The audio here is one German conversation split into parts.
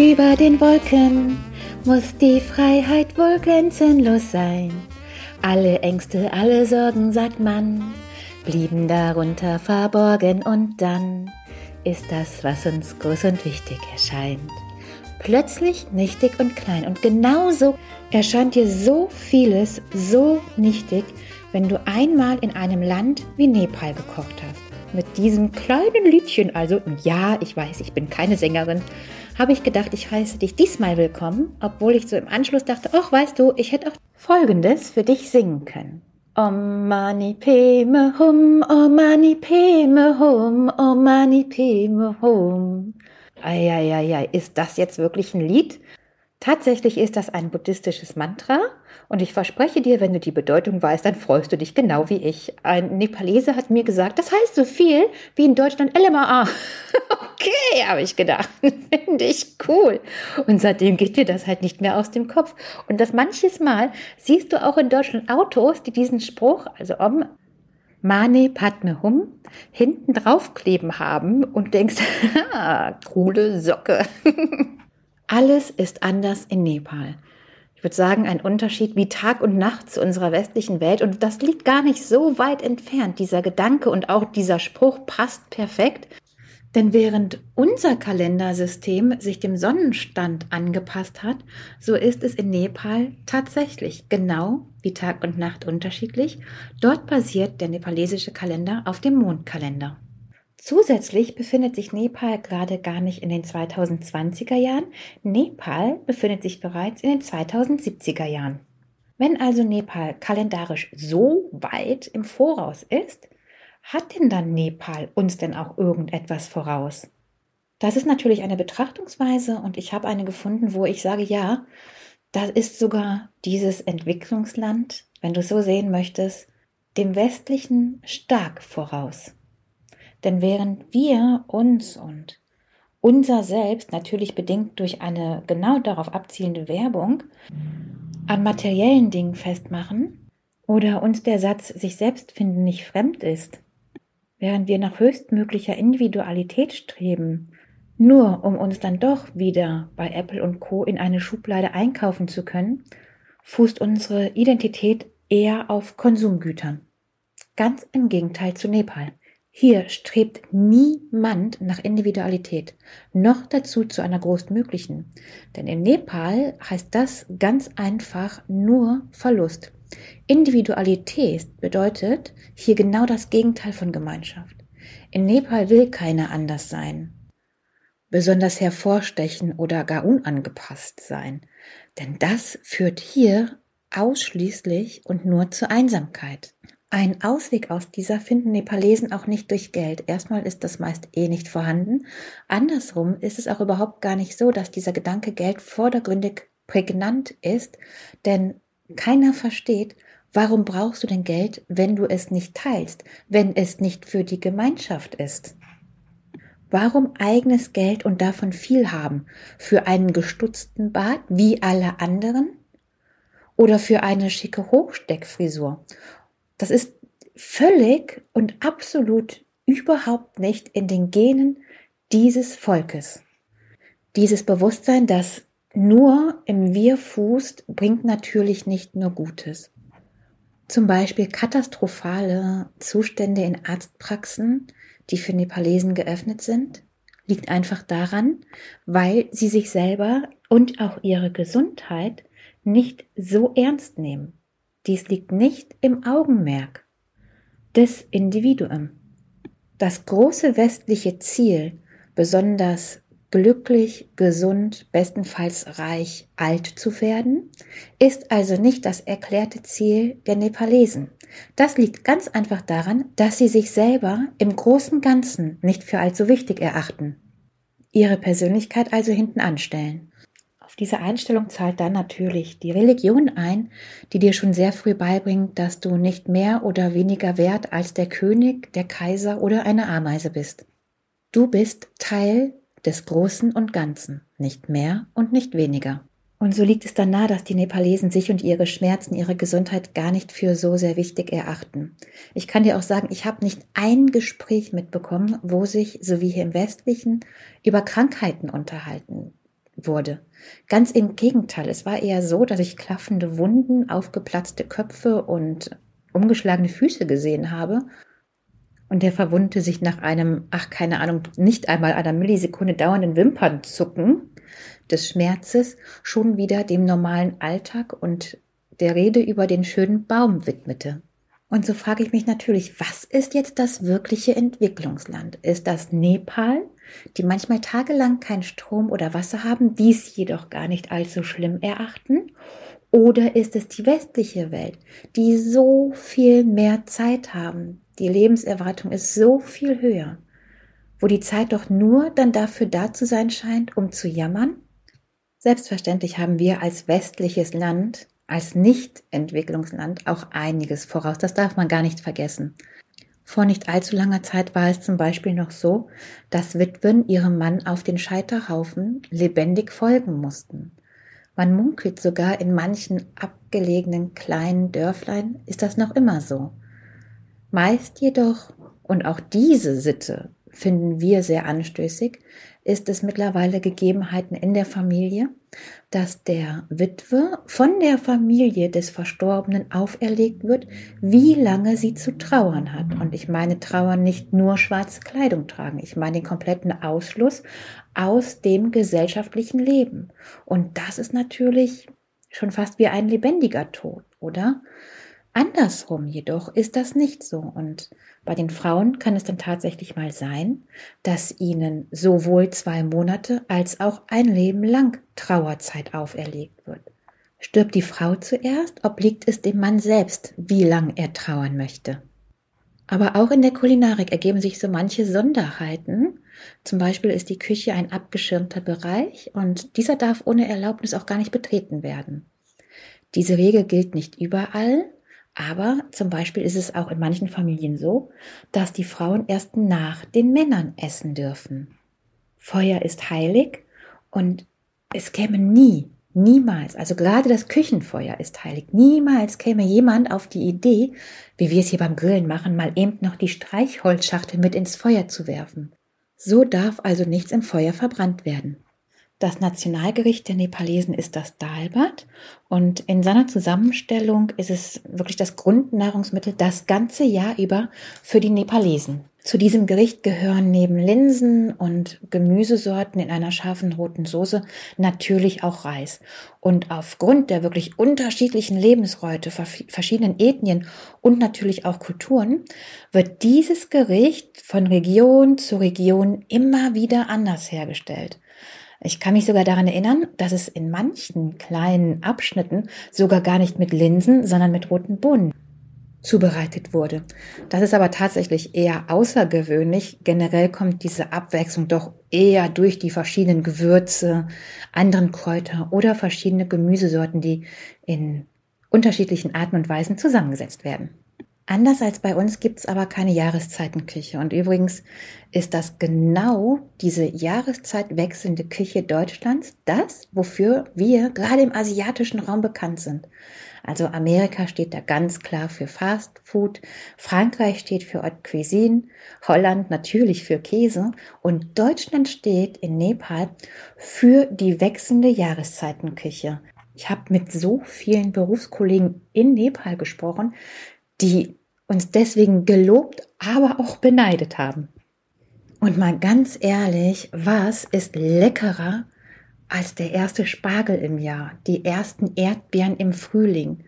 Über den Wolken muss die Freiheit wohl grenzenlos sein. Alle Ängste, alle Sorgen, sagt man, blieben darunter verborgen und dann ist das, was uns groß und wichtig erscheint. Plötzlich nichtig und klein und genauso erscheint dir so vieles so nichtig, wenn du einmal in einem Land wie Nepal gekocht hast. Mit diesem kleinen Liedchen, also ja, ich weiß, ich bin keine Sängerin, habe ich gedacht, ich heiße dich diesmal willkommen, obwohl ich so im Anschluss dachte, ach, weißt du, ich hätte auch Folgendes für dich singen können. Om mani peme hum, om mani peme hum, om mani peme hum. Eieiei, ist das jetzt wirklich ein Lied? Tatsächlich ist das ein buddhistisches Mantra und ich verspreche dir, wenn du die Bedeutung weißt, dann freust du dich genau wie ich. Ein Nepalese hat mir gesagt, das heißt so viel wie in Deutschland LMAA. okay, habe ich gedacht, finde ich cool. Und seitdem geht dir das halt nicht mehr aus dem Kopf. Und das manches Mal siehst du auch in Deutschland Autos, die diesen Spruch, also Om Mane Padme Hum, hinten draufkleben haben und denkst, coole Socke. Alles ist anders in Nepal. Ich würde sagen, ein Unterschied wie Tag und Nacht zu unserer westlichen Welt. Und das liegt gar nicht so weit entfernt. Dieser Gedanke und auch dieser Spruch passt perfekt. Denn während unser Kalendersystem sich dem Sonnenstand angepasst hat, so ist es in Nepal tatsächlich genau wie Tag und Nacht unterschiedlich. Dort basiert der nepalesische Kalender auf dem Mondkalender. Zusätzlich befindet sich Nepal gerade gar nicht in den 2020er Jahren. Nepal befindet sich bereits in den 2070er Jahren. Wenn also Nepal kalendarisch so weit im Voraus ist, hat denn dann Nepal uns denn auch irgendetwas voraus? Das ist natürlich eine Betrachtungsweise und ich habe eine gefunden, wo ich sage, ja, da ist sogar dieses Entwicklungsland, wenn du es so sehen möchtest, dem westlichen stark voraus. Denn während wir uns und unser Selbst natürlich bedingt durch eine genau darauf abzielende Werbung an materiellen Dingen festmachen oder uns der Satz sich selbst finden nicht fremd ist, während wir nach höchstmöglicher Individualität streben, nur um uns dann doch wieder bei Apple und Co in eine Schublade einkaufen zu können, fußt unsere Identität eher auf Konsumgütern. Ganz im Gegenteil zu Nepal. Hier strebt niemand nach Individualität, noch dazu zu einer größtmöglichen. Denn in Nepal heißt das ganz einfach nur Verlust. Individualität bedeutet hier genau das Gegenteil von Gemeinschaft. In Nepal will keiner anders sein, besonders hervorstechen oder gar unangepasst sein. Denn das führt hier ausschließlich und nur zur Einsamkeit. Ein Ausweg aus dieser finden Nepalesen auch nicht durch Geld. Erstmal ist das meist eh nicht vorhanden. Andersrum ist es auch überhaupt gar nicht so, dass dieser Gedanke Geld vordergründig prägnant ist, denn keiner versteht, warum brauchst du denn Geld, wenn du es nicht teilst, wenn es nicht für die Gemeinschaft ist? Warum eigenes Geld und davon viel haben? Für einen gestutzten Bart wie alle anderen? Oder für eine schicke Hochsteckfrisur? Das ist völlig und absolut überhaupt nicht in den Genen dieses Volkes. Dieses Bewusstsein, das nur im Wir fußt, bringt natürlich nicht nur Gutes. Zum Beispiel katastrophale Zustände in Arztpraxen, die für Nepalesen geöffnet sind, liegt einfach daran, weil sie sich selber und auch ihre Gesundheit nicht so ernst nehmen. Dies liegt nicht im Augenmerk des Individuums. Das große westliche Ziel, besonders glücklich, gesund, bestenfalls reich, alt zu werden, ist also nicht das erklärte Ziel der Nepalesen. Das liegt ganz einfach daran, dass sie sich selber im großen Ganzen nicht für allzu wichtig erachten, ihre Persönlichkeit also hinten anstellen. Diese Einstellung zahlt dann natürlich die Religion ein, die dir schon sehr früh beibringt, dass du nicht mehr oder weniger wert als der König, der Kaiser oder eine Ameise bist. Du bist Teil des Großen und Ganzen, nicht mehr und nicht weniger. Und so liegt es dann nahe, dass die Nepalesen sich und ihre Schmerzen, ihre Gesundheit gar nicht für so sehr wichtig erachten. Ich kann dir auch sagen, ich habe nicht ein Gespräch mitbekommen, wo sich, so wie hier im Westlichen, über Krankheiten unterhalten wurde. Ganz im Gegenteil, es war eher so, dass ich klaffende Wunden, aufgeplatzte Köpfe und umgeschlagene Füße gesehen habe. Und der Verwundete sich nach einem, ach keine Ahnung, nicht einmal einer Millisekunde dauernden Wimpernzucken des Schmerzes schon wieder dem normalen Alltag und der Rede über den schönen Baum widmete. Und so frage ich mich natürlich, was ist jetzt das wirkliche Entwicklungsland? Ist das Nepal, die manchmal tagelang kein Strom oder Wasser haben, dies jedoch gar nicht allzu schlimm erachten? Oder ist es die westliche Welt, die so viel mehr Zeit haben? Die Lebenserwartung ist so viel höher, wo die Zeit doch nur dann dafür da zu sein scheint, um zu jammern? Selbstverständlich haben wir als westliches Land als Nicht-Entwicklungsland auch einiges voraus. Das darf man gar nicht vergessen. Vor nicht allzu langer Zeit war es zum Beispiel noch so, dass Witwen ihrem Mann auf den Scheiterhaufen lebendig folgen mussten. Man munkelt sogar in manchen abgelegenen kleinen Dörflein ist das noch immer so. Meist jedoch, und auch diese Sitte finden wir sehr anstößig, ist es mittlerweile Gegebenheiten in der Familie, dass der Witwe von der Familie des Verstorbenen auferlegt wird, wie lange sie zu trauern hat. Und ich meine trauern nicht nur schwarze Kleidung tragen, ich meine den kompletten Ausschluss aus dem gesellschaftlichen Leben. Und das ist natürlich schon fast wie ein lebendiger Tod, oder? Andersrum jedoch ist das nicht so. Und bei den Frauen kann es dann tatsächlich mal sein, dass ihnen sowohl zwei Monate als auch ein Leben lang Trauerzeit auferlegt wird. Stirbt die Frau zuerst, obliegt es dem Mann selbst, wie lang er trauern möchte. Aber auch in der Kulinarik ergeben sich so manche Sonderheiten. Zum Beispiel ist die Küche ein abgeschirmter Bereich und dieser darf ohne Erlaubnis auch gar nicht betreten werden. Diese Regel gilt nicht überall, aber zum Beispiel ist es auch in manchen Familien so, dass die Frauen erst nach den Männern essen dürfen. Feuer ist heilig und es käme nie, niemals, also gerade das Küchenfeuer ist heilig, niemals käme jemand auf die Idee, wie wir es hier beim Grillen machen, mal eben noch die Streichholzschachtel mit ins Feuer zu werfen. So darf also nichts im Feuer verbrannt werden. Das Nationalgericht der Nepalesen ist das Dalbat und in seiner Zusammenstellung ist es wirklich das Grundnahrungsmittel das ganze Jahr über für die Nepalesen. Zu diesem Gericht gehören neben Linsen und Gemüsesorten in einer scharfen roten Soße natürlich auch Reis. Und aufgrund der wirklich unterschiedlichen Lebensräute verschiedenen Ethnien und natürlich auch Kulturen wird dieses Gericht von Region zu Region immer wieder anders hergestellt. Ich kann mich sogar daran erinnern, dass es in manchen kleinen Abschnitten sogar gar nicht mit Linsen, sondern mit roten Bohnen zubereitet wurde. Das ist aber tatsächlich eher außergewöhnlich. Generell kommt diese Abwechslung doch eher durch die verschiedenen Gewürze, anderen Kräuter oder verschiedene Gemüsesorten, die in unterschiedlichen Arten und Weisen zusammengesetzt werden. Anders als bei uns gibt's aber keine Jahreszeitenküche. Und übrigens ist das genau diese Jahreszeit wechselnde Küche Deutschlands das, wofür wir gerade im asiatischen Raum bekannt sind. Also Amerika steht da ganz klar für Fast Food, Frankreich steht für Haute Cuisine, Holland natürlich für Käse und Deutschland steht in Nepal für die wechselnde Jahreszeitenküche. Ich habe mit so vielen Berufskollegen in Nepal gesprochen, die uns deswegen gelobt, aber auch beneidet haben. Und mal ganz ehrlich, was ist leckerer als der erste Spargel im Jahr, die ersten Erdbeeren im Frühling?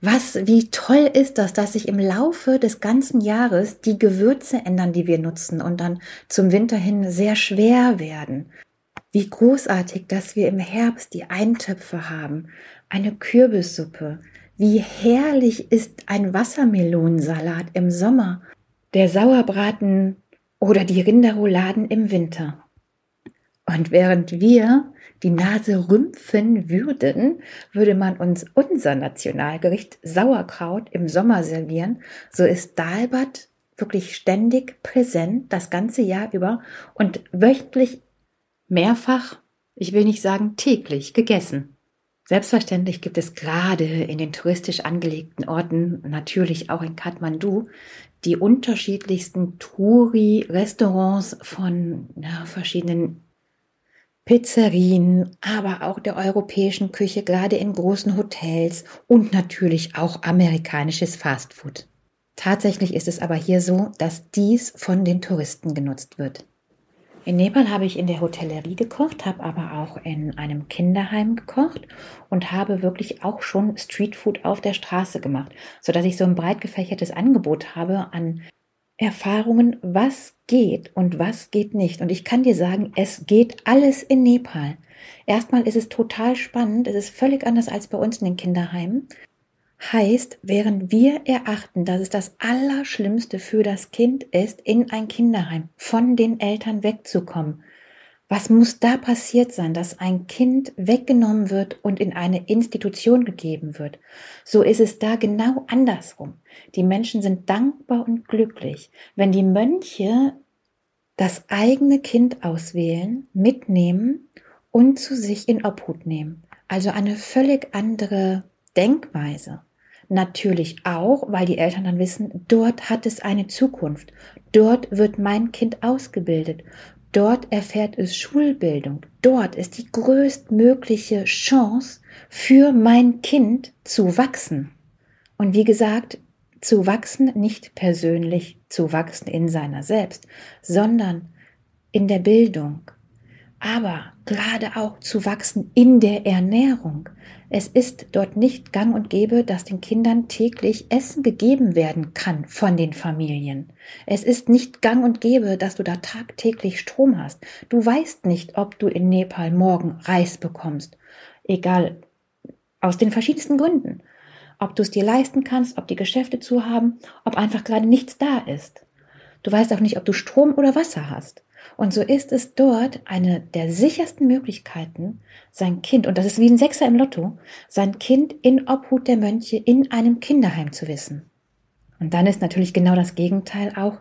Was, wie toll ist das, dass sich im Laufe des ganzen Jahres die Gewürze ändern, die wir nutzen und dann zum Winter hin sehr schwer werden. Wie großartig, dass wir im Herbst die Eintöpfe haben, eine Kürbissuppe, wie herrlich ist ein Wassermelonensalat im Sommer, der Sauerbraten oder die Rinderrouladen im Winter. Und während wir die Nase rümpfen würden, würde man uns unser Nationalgericht Sauerkraut im Sommer servieren, so ist Dalbat wirklich ständig präsent das ganze Jahr über und wöchentlich mehrfach, ich will nicht sagen täglich, gegessen. Selbstverständlich gibt es gerade in den touristisch angelegten Orten, natürlich auch in Kathmandu, die unterschiedlichsten Touri-Restaurants von ja, verschiedenen Pizzerien, aber auch der europäischen Küche, gerade in großen Hotels und natürlich auch amerikanisches Fastfood. Tatsächlich ist es aber hier so, dass dies von den Touristen genutzt wird. In Nepal habe ich in der Hotellerie gekocht, habe aber auch in einem Kinderheim gekocht und habe wirklich auch schon Streetfood auf der Straße gemacht, sodass ich so ein breit gefächertes Angebot habe an Erfahrungen, was geht und was geht nicht. Und ich kann dir sagen, es geht alles in Nepal. Erstmal ist es total spannend, es ist völlig anders als bei uns in den Kinderheimen. Heißt, während wir erachten, dass es das Allerschlimmste für das Kind ist, in ein Kinderheim von den Eltern wegzukommen, was muss da passiert sein, dass ein Kind weggenommen wird und in eine Institution gegeben wird? So ist es da genau andersrum. Die Menschen sind dankbar und glücklich, wenn die Mönche das eigene Kind auswählen, mitnehmen und zu sich in Obhut nehmen. Also eine völlig andere Denkweise. Natürlich auch, weil die Eltern dann wissen, dort hat es eine Zukunft. Dort wird mein Kind ausgebildet. Dort erfährt es Schulbildung. Dort ist die größtmögliche Chance für mein Kind zu wachsen. Und wie gesagt, zu wachsen nicht persönlich, zu wachsen in seiner selbst, sondern in der Bildung, aber gerade auch zu wachsen in der Ernährung. Es ist dort nicht gang und gäbe, dass den Kindern täglich Essen gegeben werden kann von den Familien. Es ist nicht gang und gäbe, dass du da tagtäglich Strom hast. Du weißt nicht, ob du in Nepal morgen Reis bekommst. Egal, aus den verschiedensten Gründen. Ob du es dir leisten kannst, ob die Geschäfte zu haben, ob einfach gerade nichts da ist. Du weißt auch nicht, ob du Strom oder Wasser hast. Und so ist es dort eine der sichersten Möglichkeiten, sein Kind, und das ist wie ein Sechser im Lotto, sein Kind in Obhut der Mönche in einem Kinderheim zu wissen. Und dann ist natürlich genau das Gegenteil auch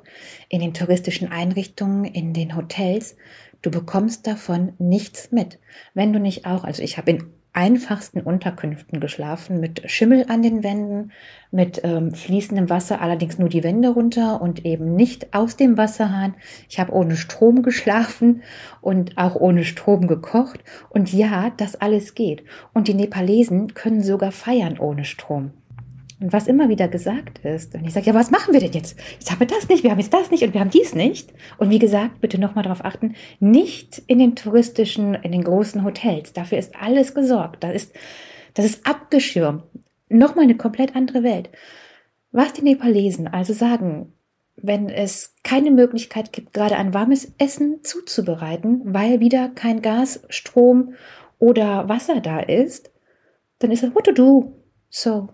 in den touristischen Einrichtungen, in den Hotels. Du bekommst davon nichts mit. Wenn du nicht auch, also ich habe in einfachsten Unterkünften geschlafen, mit Schimmel an den Wänden, mit ähm, fließendem Wasser, allerdings nur die Wände runter und eben nicht aus dem Wasserhahn. Ich habe ohne Strom geschlafen und auch ohne Strom gekocht. Und ja, das alles geht. Und die Nepalesen können sogar feiern ohne Strom. Und was immer wieder gesagt ist, und ich sage, ja, was machen wir denn jetzt? Jetzt haben wir das nicht, wir haben jetzt das nicht und wir haben dies nicht. Und wie gesagt, bitte nochmal darauf achten, nicht in den touristischen, in den großen Hotels. Dafür ist alles gesorgt. Das ist, das ist abgeschirmt. Nochmal eine komplett andere Welt. Was die Nepalesen also sagen, wenn es keine Möglichkeit gibt, gerade ein warmes Essen zuzubereiten, weil wieder kein Gas, Strom oder Wasser da ist, dann ist es what to do. So,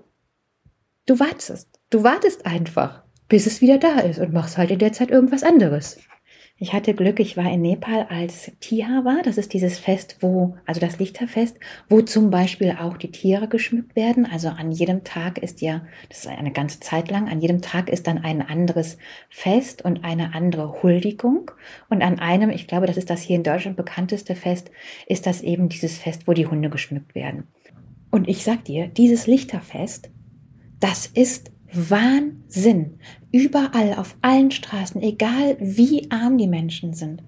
Du wartest. Du wartest einfach, bis es wieder da ist und machst halt in der Zeit irgendwas anderes. Ich hatte Glück, ich war in Nepal, als Tiha war. Das ist dieses Fest, wo, also das Lichterfest, wo zum Beispiel auch die Tiere geschmückt werden. Also an jedem Tag ist ja, das ist eine ganze Zeit lang, an jedem Tag ist dann ein anderes Fest und eine andere Huldigung. Und an einem, ich glaube, das ist das hier in Deutschland bekannteste Fest, ist das eben dieses Fest, wo die Hunde geschmückt werden. Und ich sag dir, dieses Lichterfest das ist Wahnsinn. Überall, auf allen Straßen, egal wie arm die Menschen sind,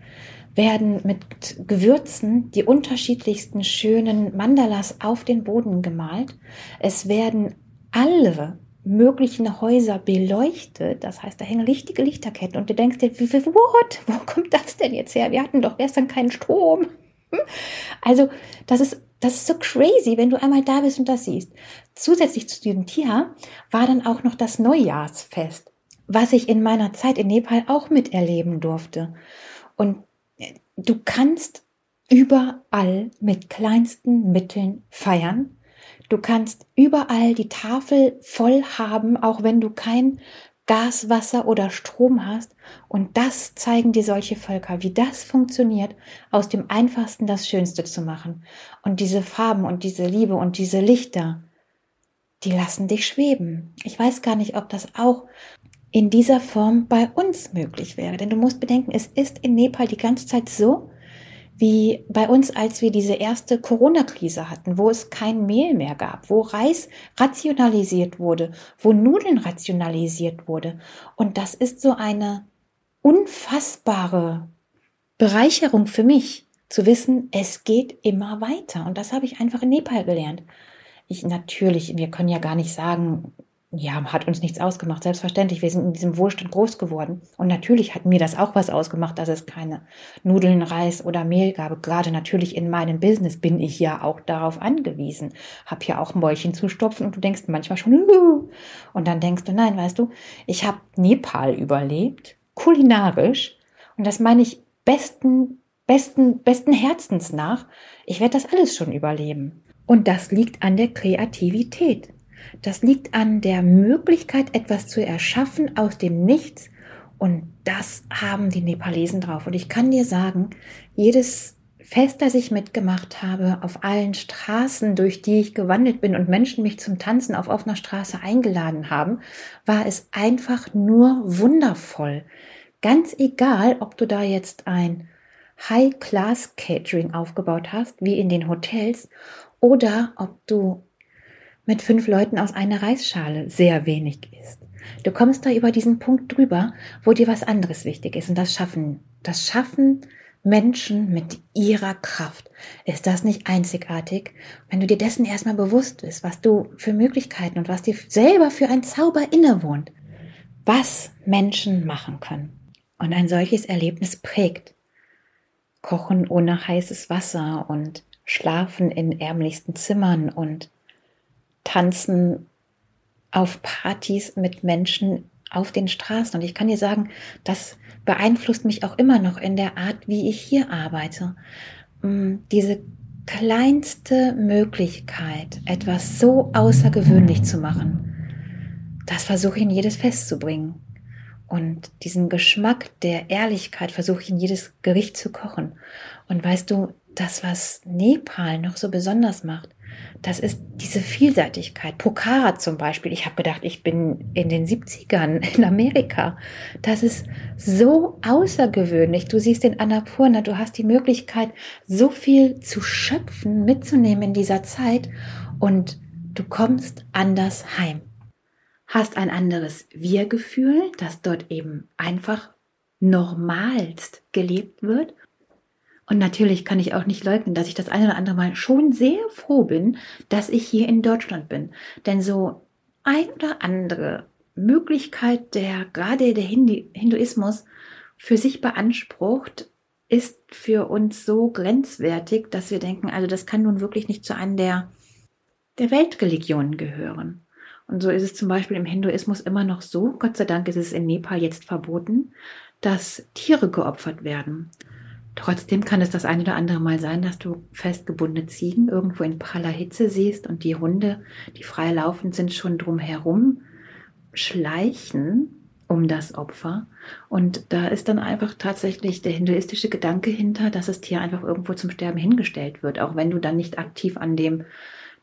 werden mit Gewürzen die unterschiedlichsten schönen Mandalas auf den Boden gemalt. Es werden alle möglichen Häuser beleuchtet. Das heißt, da hängen richtige Lichterketten und du denkst dir, what? Wo kommt das denn jetzt her? Wir hatten doch gestern keinen Strom. Also, das ist das ist so crazy, wenn du einmal da bist und das siehst. Zusätzlich zu diesem Tier war dann auch noch das Neujahrsfest, was ich in meiner Zeit in Nepal auch miterleben durfte. Und äh, du kannst überall mit kleinsten Mitteln feiern. Du kannst überall die Tafel voll haben, auch wenn du kein Gas, Wasser oder Strom hast. Und das zeigen dir solche Völker, wie das funktioniert, aus dem Einfachsten das Schönste zu machen. Und diese Farben und diese Liebe und diese Lichter, die lassen dich schweben. Ich weiß gar nicht, ob das auch in dieser Form bei uns möglich wäre. Denn du musst bedenken, es ist in Nepal die ganze Zeit so, wie bei uns, als wir diese erste Corona-Krise hatten, wo es kein Mehl mehr gab, wo Reis rationalisiert wurde, wo Nudeln rationalisiert wurde. Und das ist so eine unfassbare Bereicherung für mich, zu wissen, es geht immer weiter. Und das habe ich einfach in Nepal gelernt. Ich natürlich, wir können ja gar nicht sagen, ja, hat uns nichts ausgemacht. Selbstverständlich, wir sind in diesem Wohlstand groß geworden. Und natürlich hat mir das auch was ausgemacht, dass es keine Nudeln, Reis oder Mehl gab. Gerade natürlich in meinem Business bin ich ja auch darauf angewiesen. Hab ja auch Mäulchen zu stopfen und du denkst manchmal schon, Huhu. und dann denkst du, nein, weißt du, ich habe Nepal überlebt, kulinarisch. Und das meine ich besten, besten, besten Herzens nach. Ich werde das alles schon überleben. Und das liegt an der Kreativität. Das liegt an der Möglichkeit, etwas zu erschaffen aus dem Nichts. Und das haben die Nepalesen drauf. Und ich kann dir sagen, jedes Fest, das ich mitgemacht habe, auf allen Straßen, durch die ich gewandelt bin und Menschen mich zum Tanzen auf offener Straße eingeladen haben, war es einfach nur wundervoll. Ganz egal, ob du da jetzt ein High-Class-Catering aufgebaut hast, wie in den Hotels, oder ob du mit fünf Leuten aus einer Reisschale sehr wenig isst. Du kommst da über diesen Punkt drüber, wo dir was anderes wichtig ist und das Schaffen. Das Schaffen Menschen mit ihrer Kraft. Ist das nicht einzigartig? Wenn du dir dessen erstmal bewusst bist, was du für Möglichkeiten und was dir selber für ein Zauber innewohnt, was Menschen machen können. Und ein solches Erlebnis prägt. Kochen ohne heißes Wasser und schlafen in ärmlichsten Zimmern und tanzen auf Partys mit Menschen auf den Straßen. Und ich kann dir sagen, das beeinflusst mich auch immer noch in der Art, wie ich hier arbeite. Mm, diese kleinste Möglichkeit, etwas so außergewöhnlich zu machen, das versuche ich in jedes Fest zu bringen. Und diesen Geschmack der Ehrlichkeit versuche ich in jedes Gericht zu kochen. Und weißt du, das, was Nepal noch so besonders macht, das ist diese Vielseitigkeit. Pokhara zum Beispiel. Ich habe gedacht, ich bin in den 70ern in Amerika. Das ist so außergewöhnlich. Du siehst den Annapurna, du hast die Möglichkeit, so viel zu schöpfen, mitzunehmen in dieser Zeit und du kommst anders heim. Hast ein anderes Wir-Gefühl, das dort eben einfach normalst gelebt wird und natürlich kann ich auch nicht leugnen, dass ich das eine oder andere Mal schon sehr froh bin, dass ich hier in Deutschland bin. Denn so ein oder andere Möglichkeit, der gerade der Hinduismus für sich beansprucht, ist für uns so grenzwertig, dass wir denken, also das kann nun wirklich nicht zu einem der, der Weltreligionen gehören. Und so ist es zum Beispiel im Hinduismus immer noch so, Gott sei Dank ist es in Nepal jetzt verboten, dass Tiere geopfert werden. Trotzdem kann es das ein oder andere Mal sein, dass du festgebundene Ziegen irgendwo in praller Hitze siehst und die Hunde, die frei laufend sind, schon drumherum schleichen um das Opfer. Und da ist dann einfach tatsächlich der hinduistische Gedanke hinter, dass das Tier einfach irgendwo zum Sterben hingestellt wird, auch wenn du dann nicht aktiv an dem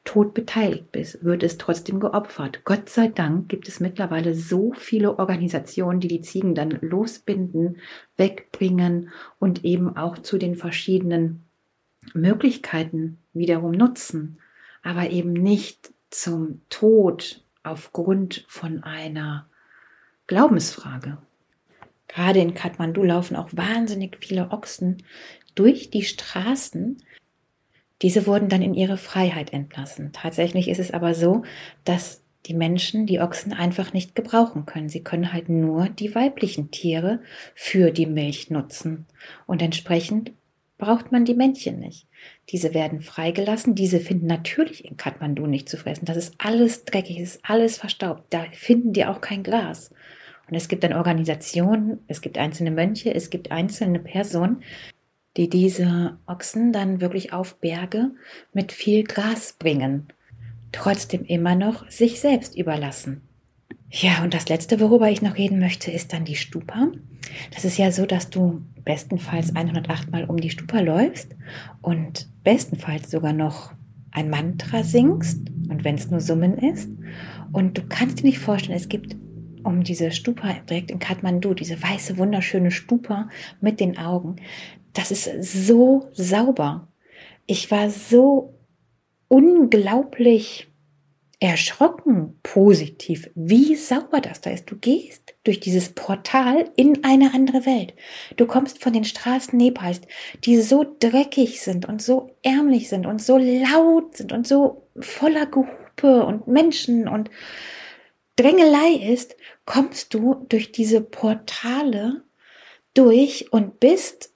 Tod beteiligt bist, wird es trotzdem geopfert. Gott sei Dank gibt es mittlerweile so viele Organisationen, die die Ziegen dann losbinden, wegbringen und eben auch zu den verschiedenen Möglichkeiten wiederum nutzen, aber eben nicht zum Tod aufgrund von einer Glaubensfrage. Gerade in Kathmandu laufen auch wahnsinnig viele Ochsen durch die Straßen, diese wurden dann in ihre Freiheit entlassen. Tatsächlich ist es aber so, dass die Menschen die Ochsen einfach nicht gebrauchen können. Sie können halt nur die weiblichen Tiere für die Milch nutzen. Und entsprechend braucht man die Männchen nicht. Diese werden freigelassen. Diese finden natürlich in Kathmandu nicht zu fressen. Das ist alles dreckig, es ist alles verstaubt. Da finden die auch kein Glas. Und es gibt dann Organisationen, es gibt einzelne Mönche, es gibt einzelne Personen, die diese Ochsen dann wirklich auf Berge mit viel Gras bringen, trotzdem immer noch sich selbst überlassen. Ja, und das Letzte, worüber ich noch reden möchte, ist dann die Stupa. Das ist ja so, dass du bestenfalls 108 Mal um die Stupa läufst und bestenfalls sogar noch ein Mantra singst und wenn es nur Summen ist. Und du kannst dir nicht vorstellen, es gibt um diese Stupa direkt in Kathmandu, diese weiße, wunderschöne Stupa mit den Augen das ist so sauber. Ich war so unglaublich erschrocken positiv, wie sauber das da ist. Du gehst durch dieses Portal in eine andere Welt. Du kommst von den Straßen Nepals, die so dreckig sind und so ärmlich sind und so laut sind und so voller Gehupe und Menschen und Drängelei ist, kommst du durch diese Portale durch und bist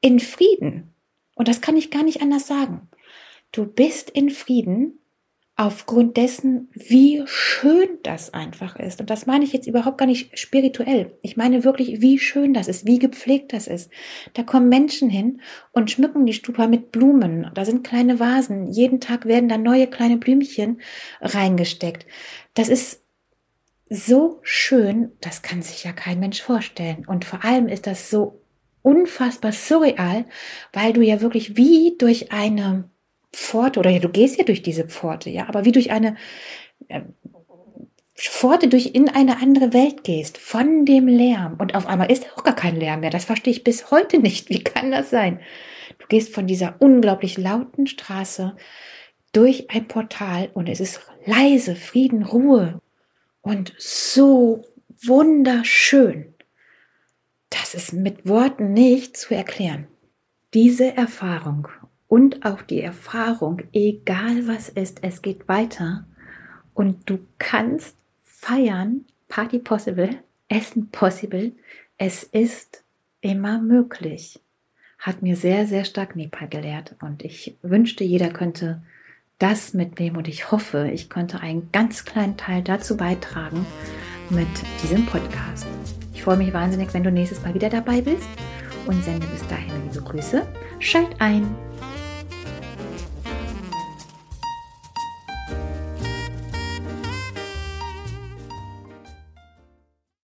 in Frieden. Und das kann ich gar nicht anders sagen. Du bist in Frieden aufgrund dessen, wie schön das einfach ist. Und das meine ich jetzt überhaupt gar nicht spirituell. Ich meine wirklich, wie schön das ist, wie gepflegt das ist. Da kommen Menschen hin und schmücken die Stupa mit Blumen. Da sind kleine Vasen. Jeden Tag werden da neue kleine Blümchen reingesteckt. Das ist so schön, das kann sich ja kein Mensch vorstellen. Und vor allem ist das so unfassbar surreal, weil du ja wirklich wie durch eine Pforte, oder ja, du gehst ja durch diese Pforte, ja, aber wie durch eine äh, Pforte durch in eine andere Welt gehst, von dem Lärm. Und auf einmal ist auch gar kein Lärm mehr. Das verstehe ich bis heute nicht. Wie kann das sein? Du gehst von dieser unglaublich lauten Straße durch ein Portal und es ist leise, Frieden, Ruhe und so wunderschön. Das ist mit Worten nicht zu erklären. Diese Erfahrung und auch die Erfahrung, egal was ist, es geht weiter und du kannst feiern, Party possible, Essen possible, es ist immer möglich. Hat mir sehr, sehr stark Nepal gelehrt und ich wünschte, jeder könnte das mitnehmen und ich hoffe, ich konnte einen ganz kleinen Teil dazu beitragen mit diesem Podcast. Ich freue mich wahnsinnig, wenn du nächstes Mal wieder dabei bist und sende bis dahin liebe Grüße. Schalt ein!